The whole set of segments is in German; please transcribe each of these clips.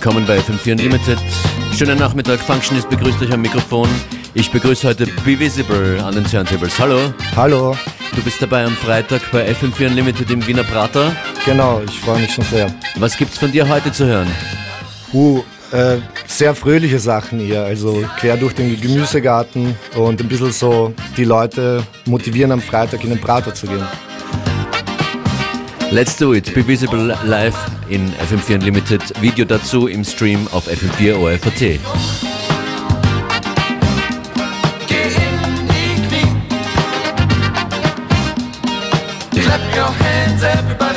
Willkommen bei FM4 Unlimited. Schönen Nachmittag, Functionist begrüßt euch am Mikrofon. Ich begrüße heute Be Visible an den Turntables. Hallo. Hallo. Du bist dabei am Freitag bei FM4 Unlimited im Wiener Prater. Genau, ich freue mich schon sehr. Was gibt's von dir heute zu hören? Uh, äh, sehr fröhliche Sachen hier, also quer durch den Gemüsegarten und ein bisschen so die Leute motivieren am Freitag in den Prater zu gehen. Let's do it. Be visible live in FM4 Unlimited. Video dazu im Stream auf FM4 OFAT. Clap your hands, everybody.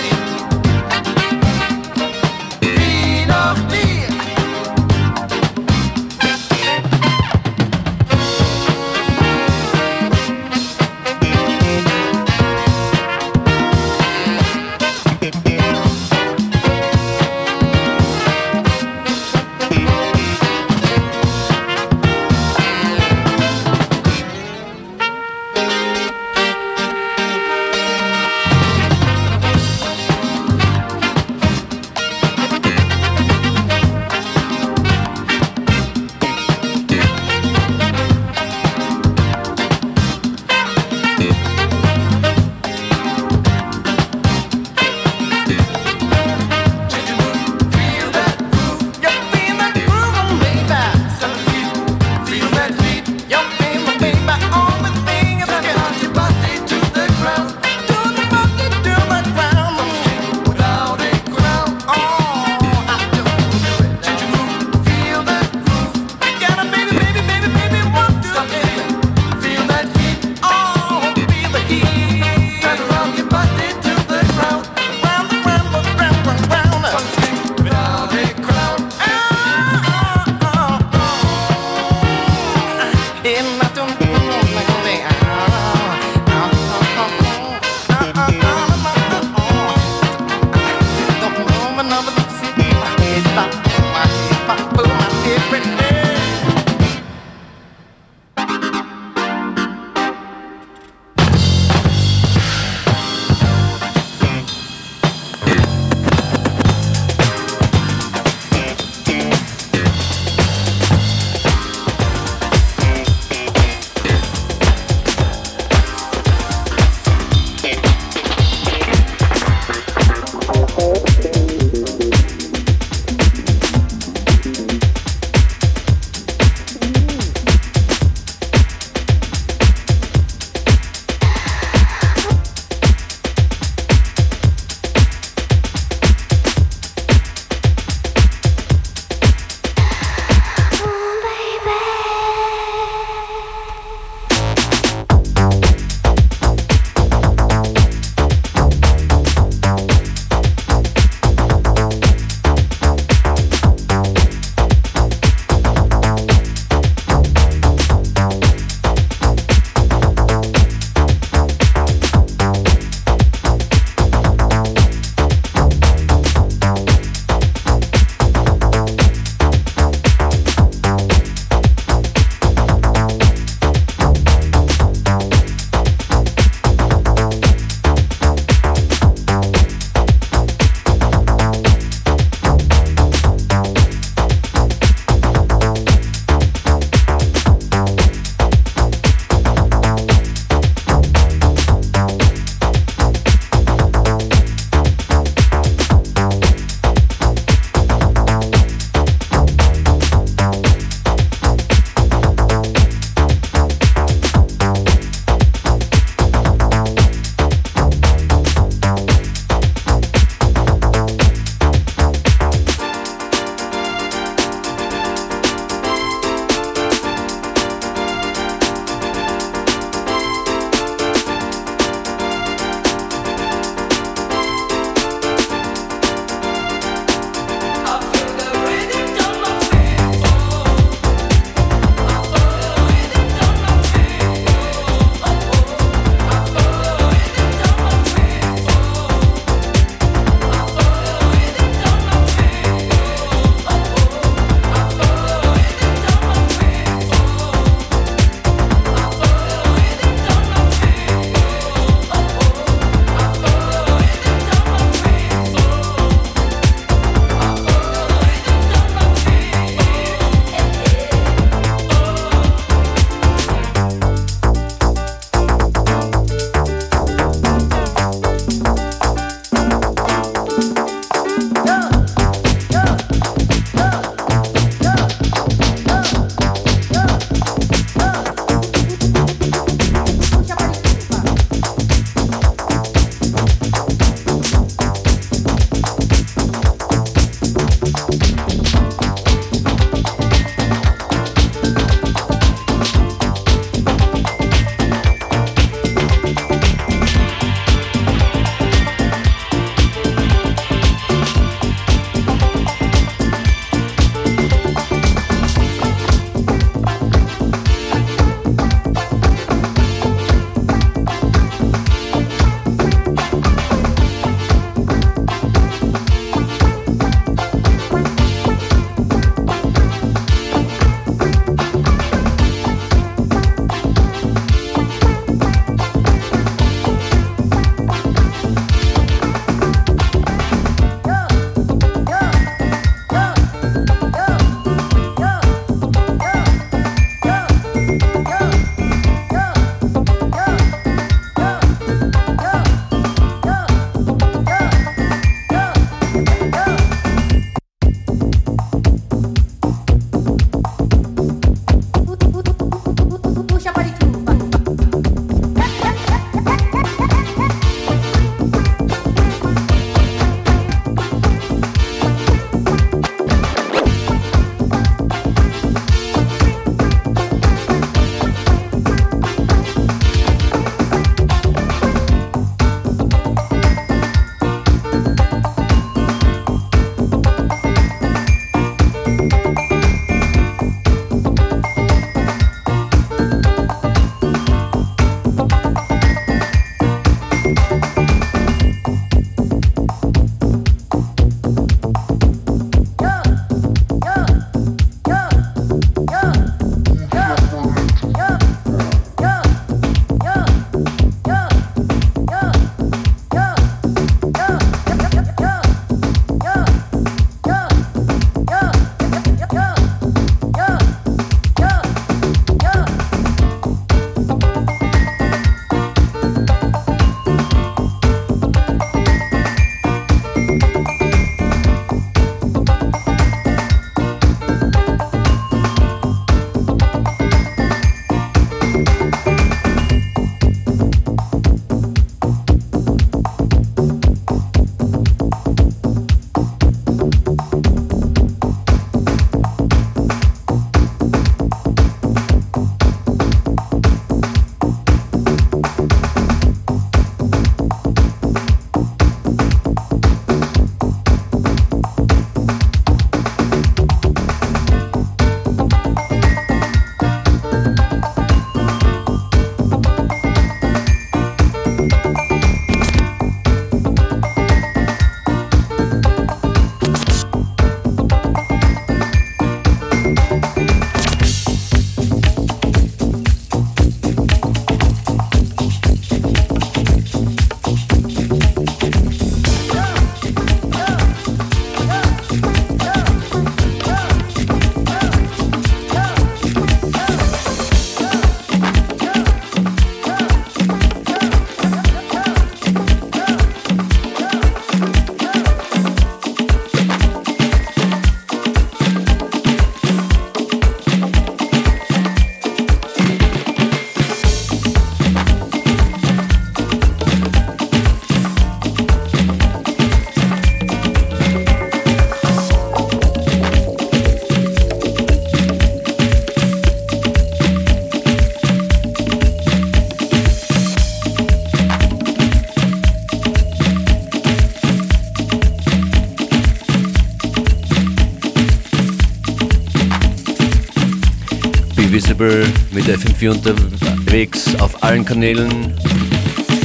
FM4 unterwegs auf allen Kanälen.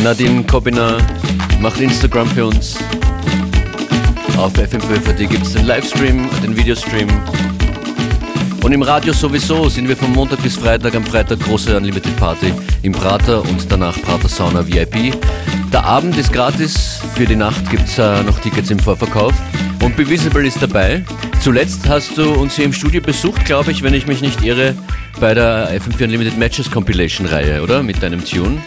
Nadine Kobiner macht Instagram für uns. Auf FM4 gibt es den Livestream, den Videostream. Und im Radio sowieso sind wir von Montag bis Freitag. Am Freitag große Unlimited Party im Prater und danach Prater Sauna VIP. Der Abend ist gratis, für die Nacht gibt es äh, noch Tickets im Vorverkauf. Und Bevisible ist dabei. Zuletzt hast du uns hier im Studio besucht, glaube ich, wenn ich mich nicht irre, bei der FM4 Unlimited Matches Compilation Reihe, oder? Mit deinem Tune.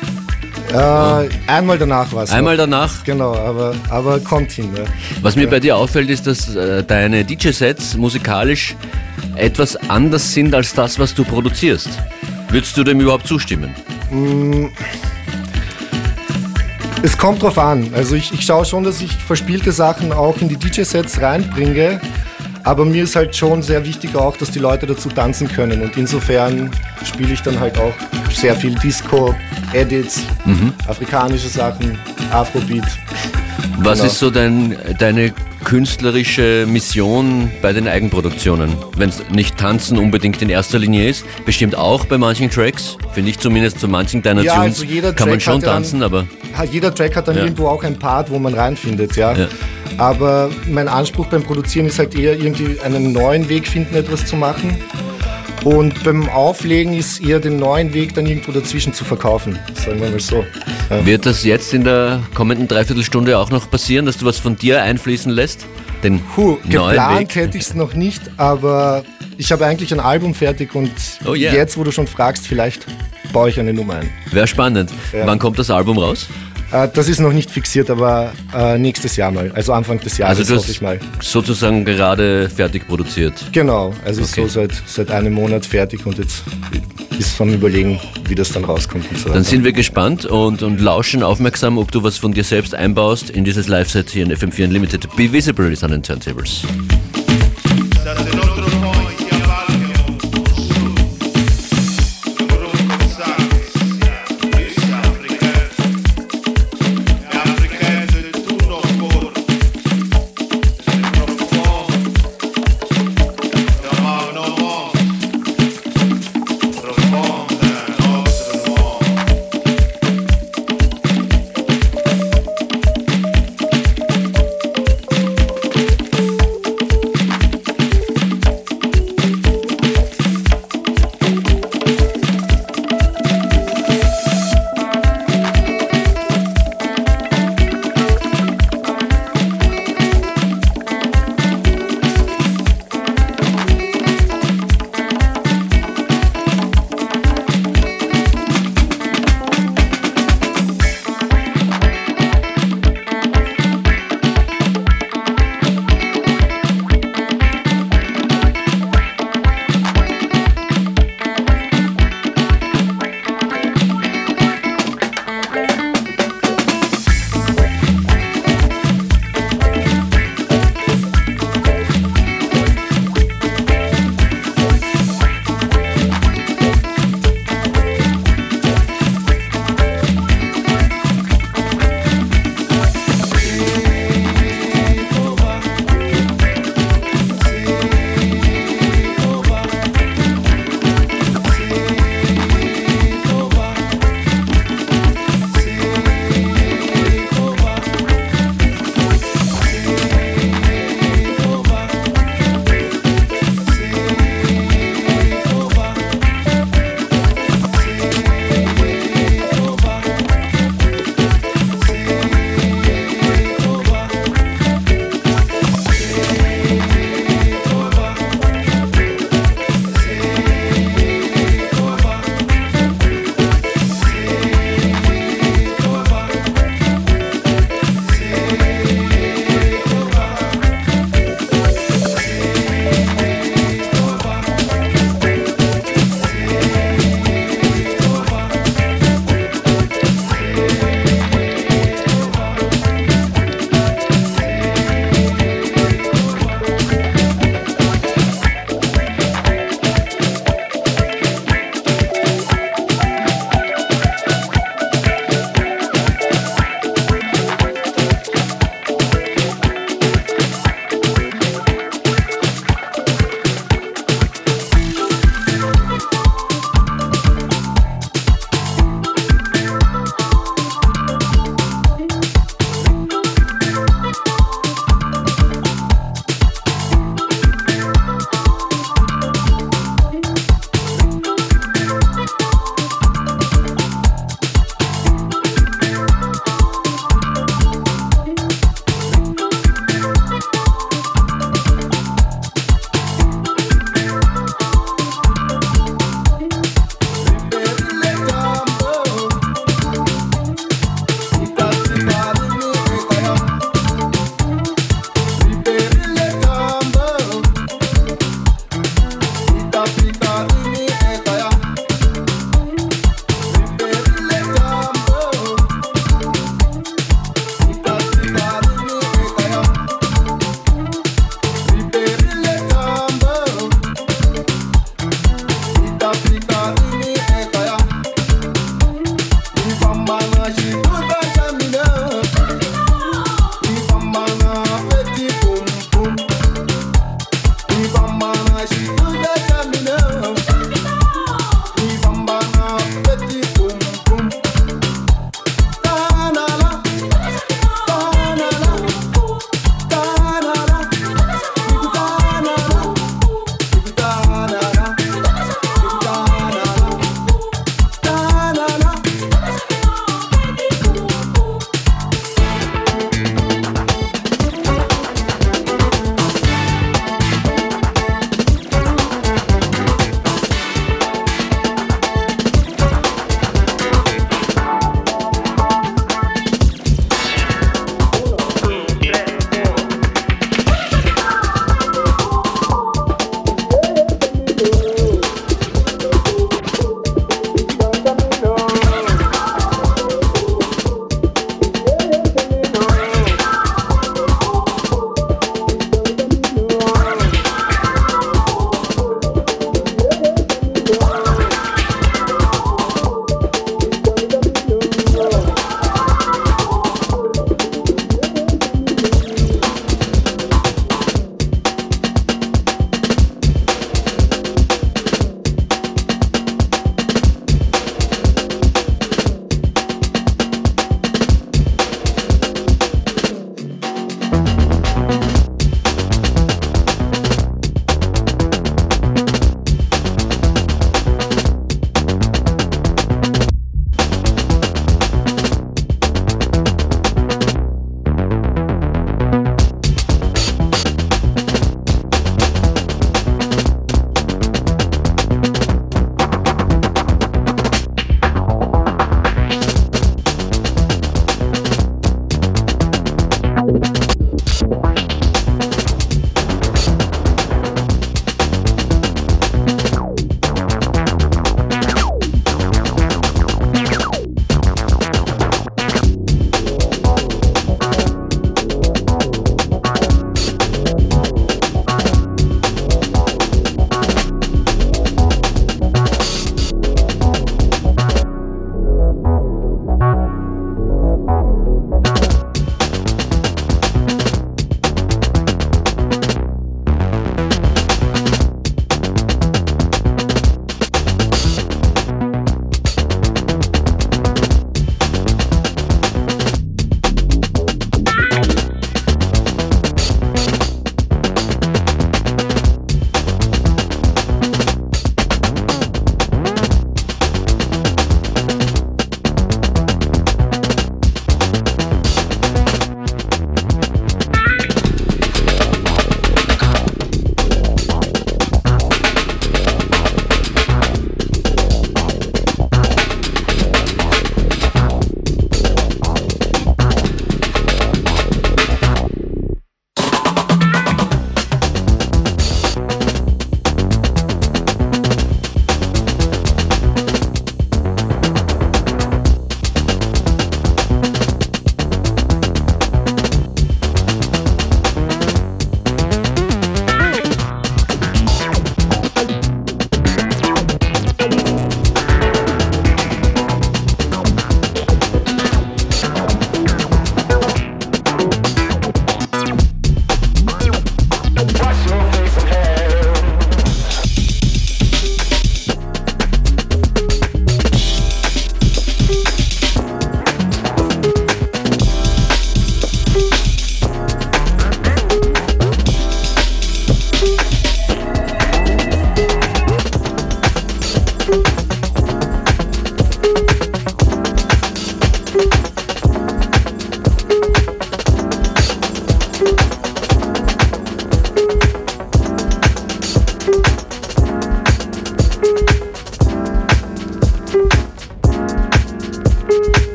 Äh, einmal danach war es. Einmal danach. Genau, aber, aber kommt hin. Ja. Was mir bei dir auffällt, ist, dass äh, deine DJ-Sets musikalisch etwas anders sind als das, was du produzierst. Würdest du dem überhaupt zustimmen? Es kommt drauf an. Also ich, ich schaue schon, dass ich verspielte Sachen auch in die DJ-Sets reinbringe. Aber mir ist halt schon sehr wichtig auch, dass die Leute dazu tanzen können. Und insofern spiele ich dann halt auch sehr viel Disco, Edits, afrikanische Sachen, Afrobeat. Was Genau. ist so dein, deine künstlerische Mission bei den Eigenproduktionen? Wenn es nicht tanzen unbedingt in erster Linie ist, bestimmt auch bei manchen Tracks, finde ich zumindest zu manchen deiner Ja, Tunes also jeder kann man Track schon ja einen- tanzen, aber Ha- Jeder Track hat dann Ja. irgendwo auch ein Part, wo man reinfindet, ja. Ja. Aber mein Anspruch beim Produzieren ist halt eher irgendwie einen neuen Weg finden, etwas zu machen. Und beim Auflegen ist eher den neuen Weg dann irgendwo dazwischen zu verkaufen, sagen wir mal so. Ja. wird das jetzt in der kommenden Dreiviertelstunde auch noch passieren, dass du was von dir einfließen lässt? Den Puh, neuen geplant Weg? hätte ich es noch nicht, aber ich habe eigentlich ein Album fertig und Oh yeah. jetzt, wo du schon fragst, vielleicht baue ich eine Nummer ein. Wäre spannend. Ja. Wann kommt das Album raus? Äh, das ist noch nicht fixiert, aber äh, nächstes Jahr mal, also Anfang des Jahres Also du hoffe ich mal. hast sozusagen gerade fertig produziert. Genau, also Okay. so seit, seit einem Monat fertig und jetzt ist vom Überlegen, wie das dann rauskommt und so Dann sind wir gespannt und, und lauschen aufmerksam, ob du was von dir selbst einbaust in dieses Live-Set hier in FM4 Unlimited. Be Visible ist an den Turntables.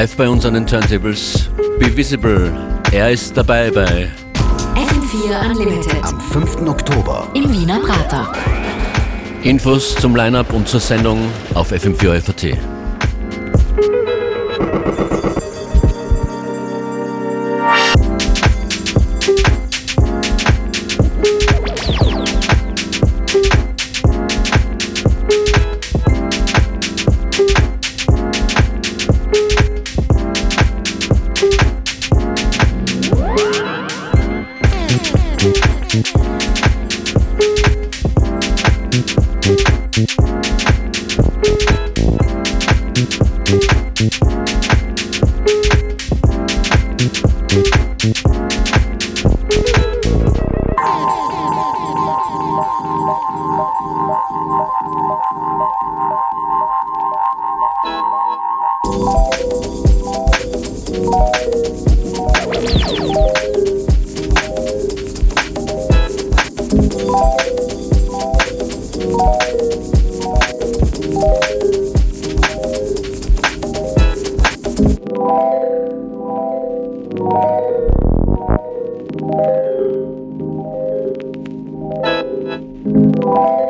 Live bei uns an den Turntables. Be Visible. Er ist dabei bei FM4 Unlimited Am 5. Oktober im Wiener Prater. Infos zum Line-Up und zur Sendung auf FM4 FAT. you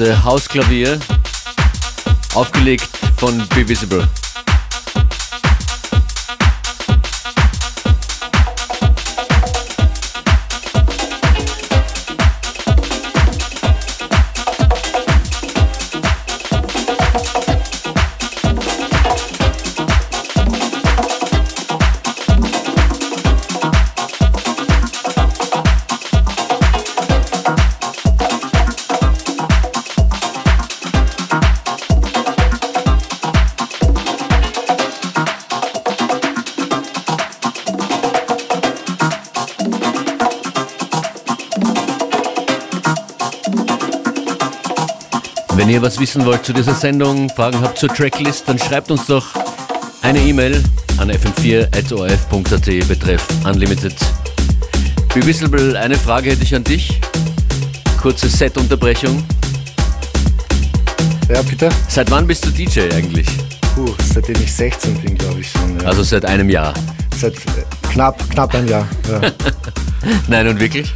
ausgeflippte Hausklavier, aufgelegt von Be Visible. Ihr was wissen wollt zu dieser Sendung, Fragen habt zur Tracklist, dann schreibt uns doch eine E-Mail an fm4.orf.at betreff Unlimited. Be Visible, eine Frage hätte ich an dich. Kurze Set-Unterbrechung. Ja, bitte? Seit wann bist du DJ eigentlich? Puh, seitdem ich 16 bin, glaube ich schon. Ja. Also seit einem Jahr. Seit äh, knapp, knapp ein Jahr. Ja. Nein, und wirklich?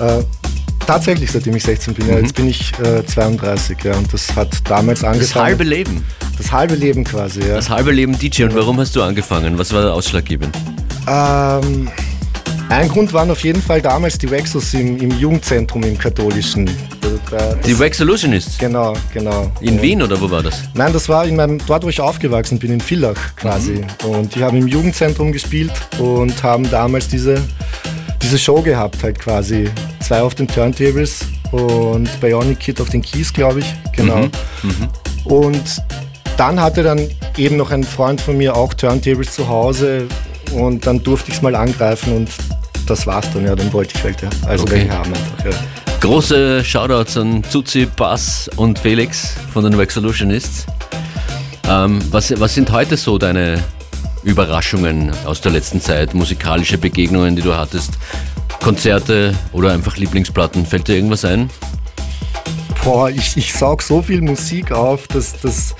äh, tatsächlich, seitdem ich 16 bin. Ja, jetzt bin ich äh, 32, ja, und das hat damals Das angefangen. halbe Leben. Das halbe Leben quasi, ja. Das halbe Leben DJ und warum hast du angefangen? Was war der ausschlaggebend? Ähm, ein Grund waren auf jeden Fall damals die Wexos im, im Jugendzentrum im katholischen. Da- da- Die Wax Solutionists. Genau, genau. In Und- Wien oder wo war das? Nein, das war in meinem, dort, wo ich aufgewachsen bin, in Villach quasi. Und die haben im Jugendzentrum gespielt und haben damals diese, diese Show gehabt, halt quasi. Zwei auf den Turntables und Bionic Kid auf den Keys, glaube ich. Genau. Und dann hatte dann eben noch ein Freund von mir auch Turntables zu Hause und dann durfte ich es mal angreifen und das war's dann, ja, dann wollte ich welche, also Okay. welche haben einfach, ja. Große Shoutouts an Zuzi, Bass und Felix von den Wax Solutionists. Ähm, was, was sind heute so deine Überraschungen aus der letzten Zeit, musikalische Begegnungen, die du hattest? Konzerte oder einfach Lieblingsplatten? Fällt dir irgendwas ein? Boah, ich, ich saug so viel Musik auf, dass, dass,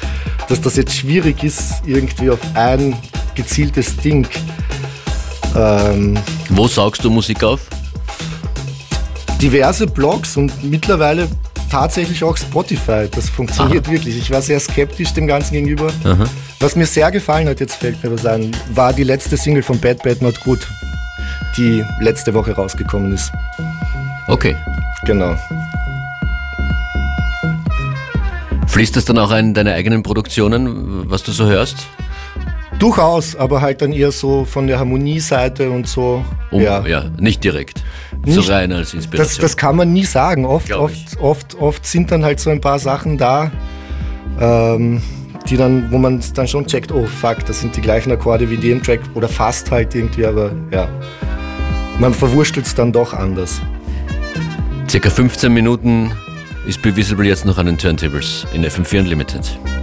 dass das jetzt schwierig ist, irgendwie auf ein gezieltes Ding. Ähm, Wo saugst du Musik auf? diverse Blogs und mittlerweile tatsächlich auch Spotify. Das funktioniert wirklich. Ich war sehr skeptisch dem Ganzen gegenüber. Was mir sehr gefallen hat, jetzt fällt mir was ein, war die letzte Single von Bad Bad Not Good, die letzte Woche rausgekommen ist. Okay. Genau. Fließt das dann auch in deine eigenen Produktionen, was du so hörst? Durchaus, aber halt dann eher so von der Harmonieseite und so. Um, ja. ja. nicht direkt. Nicht- so rein als Das, Inspiration. das kann man nie sagen. Oft, oft, oft, oft sind dann halt so ein paar Sachen da, ähm, die dann, wo man dann schon checkt, oh fuck, das sind die gleichen Akkorde wie die im Track oder fast halt irgendwie, aber ja. Man verwurstelt es dann doch anders. Circa 15 Minuten ist Be Visible jetzt noch an den Turntables in FM4 Unlimited. Unlimited.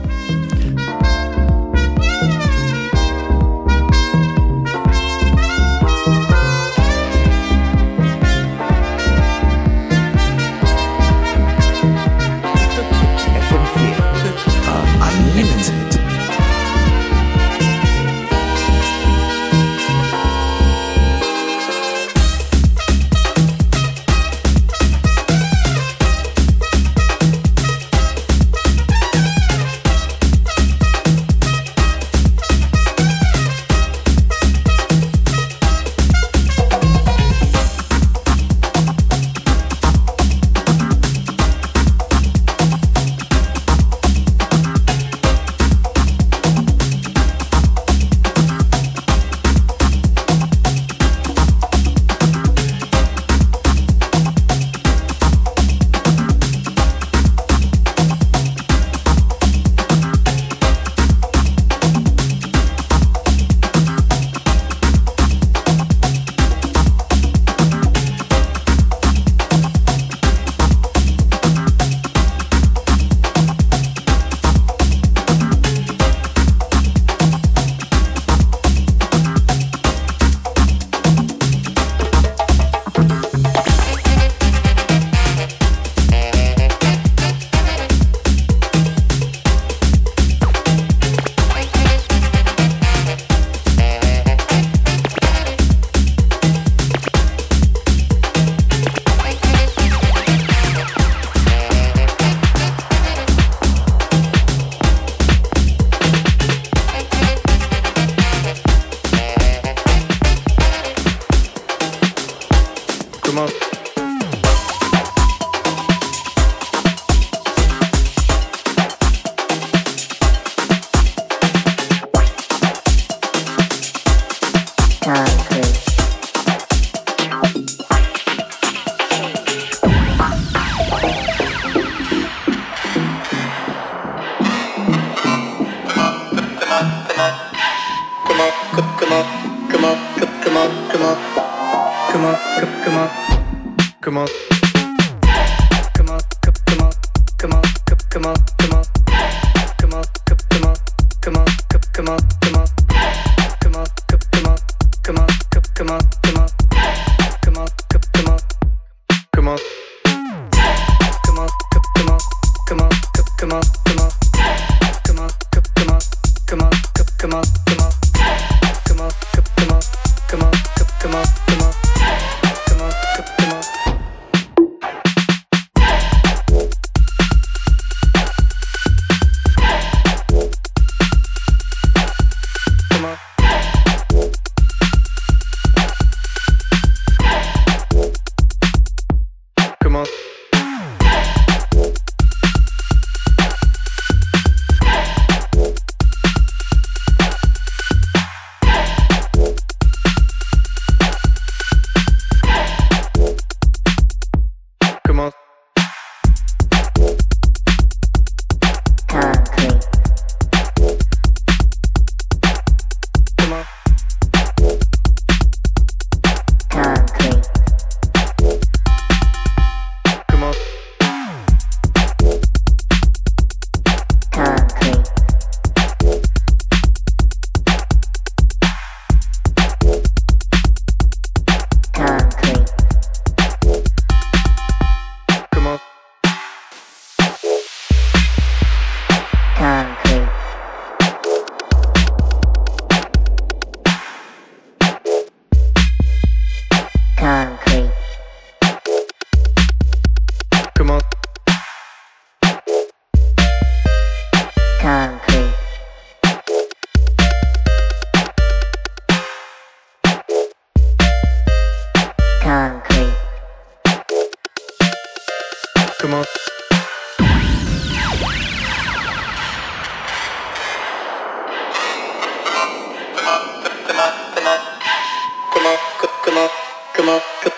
くも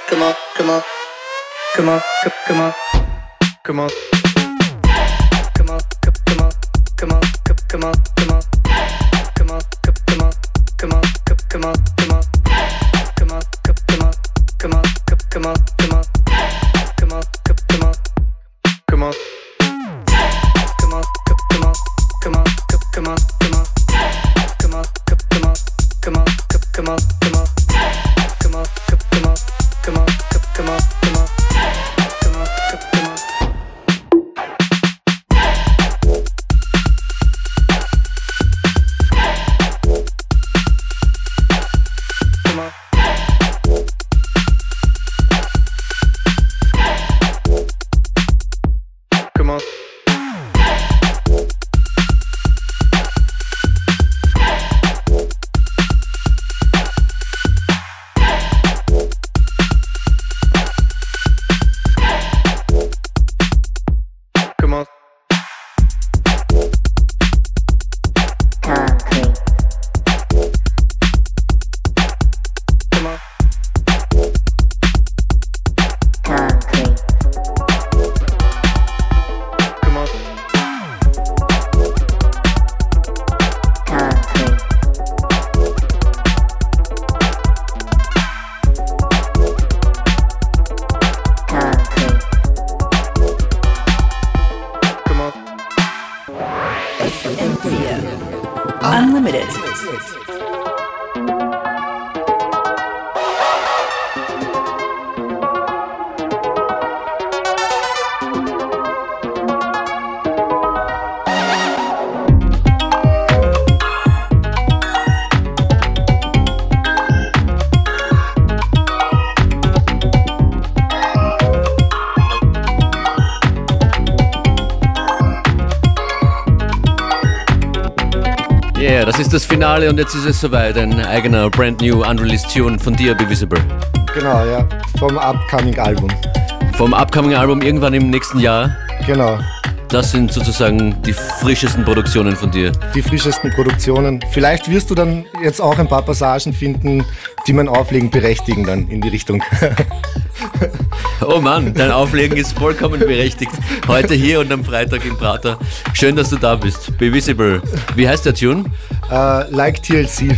くもくも。くもくも。くも。Unlimited. Unlimited. Das ist das Finale und jetzt ist es soweit. Ein eigener brand new unreleased Tune von dir, Be Visible. Genau, ja. Vom upcoming Album. Vom upcoming Album irgendwann im nächsten Jahr. Genau. Das sind sozusagen die frischesten Produktionen von dir. Die frischesten Produktionen. Vielleicht wirst du dann jetzt auch ein paar Passagen finden, die mein Auflegen berechtigen dann in die Richtung. Oh Mann, dein Auflegen ist vollkommen berechtigt. Heute hier und am Freitag im Prater. Schön, dass du da bist. Be Visible. Wie heißt der Tune? Äh, like TLC.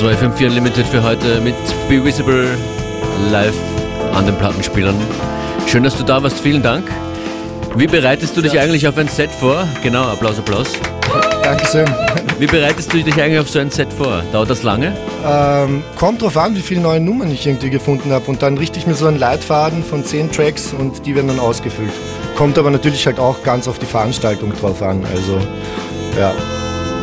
Das war FM4 Unlimited für heute mit Be Visible live an den Plattenspielern. Schön, dass du da warst. Vielen Dank. Wie bereitest du dich eigentlich auf ein Set vor? Genau, Applaus, Applaus. Dankeschön. Wie bereitest du dich eigentlich auf so ein Set vor? Dauert das lange? Ähm, kommt drauf an, wie viele neue Nummern ich irgendwie gefunden habe. Und dann richte ich mir so einen Leitfaden von zehn Tracks und die werden dann ausgefüllt. Kommt aber natürlich halt auch ganz auf die Veranstaltung drauf an. Also, ja,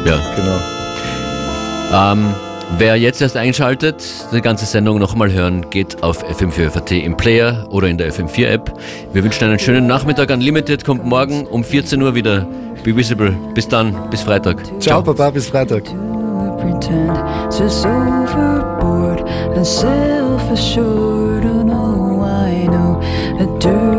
Ja. genau. Ähm, wer jetzt erst einschaltet, die ganze Sendung nochmal hören, geht auf FM4FAT im Player oder in der FM4 App. Wir wünschen einen schönen Nachmittag. Unlimited kommt morgen um 14 Uhr wieder. Be Visible. Bis dann, bis Freitag. Ciao, Papa, bis Freitag. and self-assured. Oh no, I know a dirty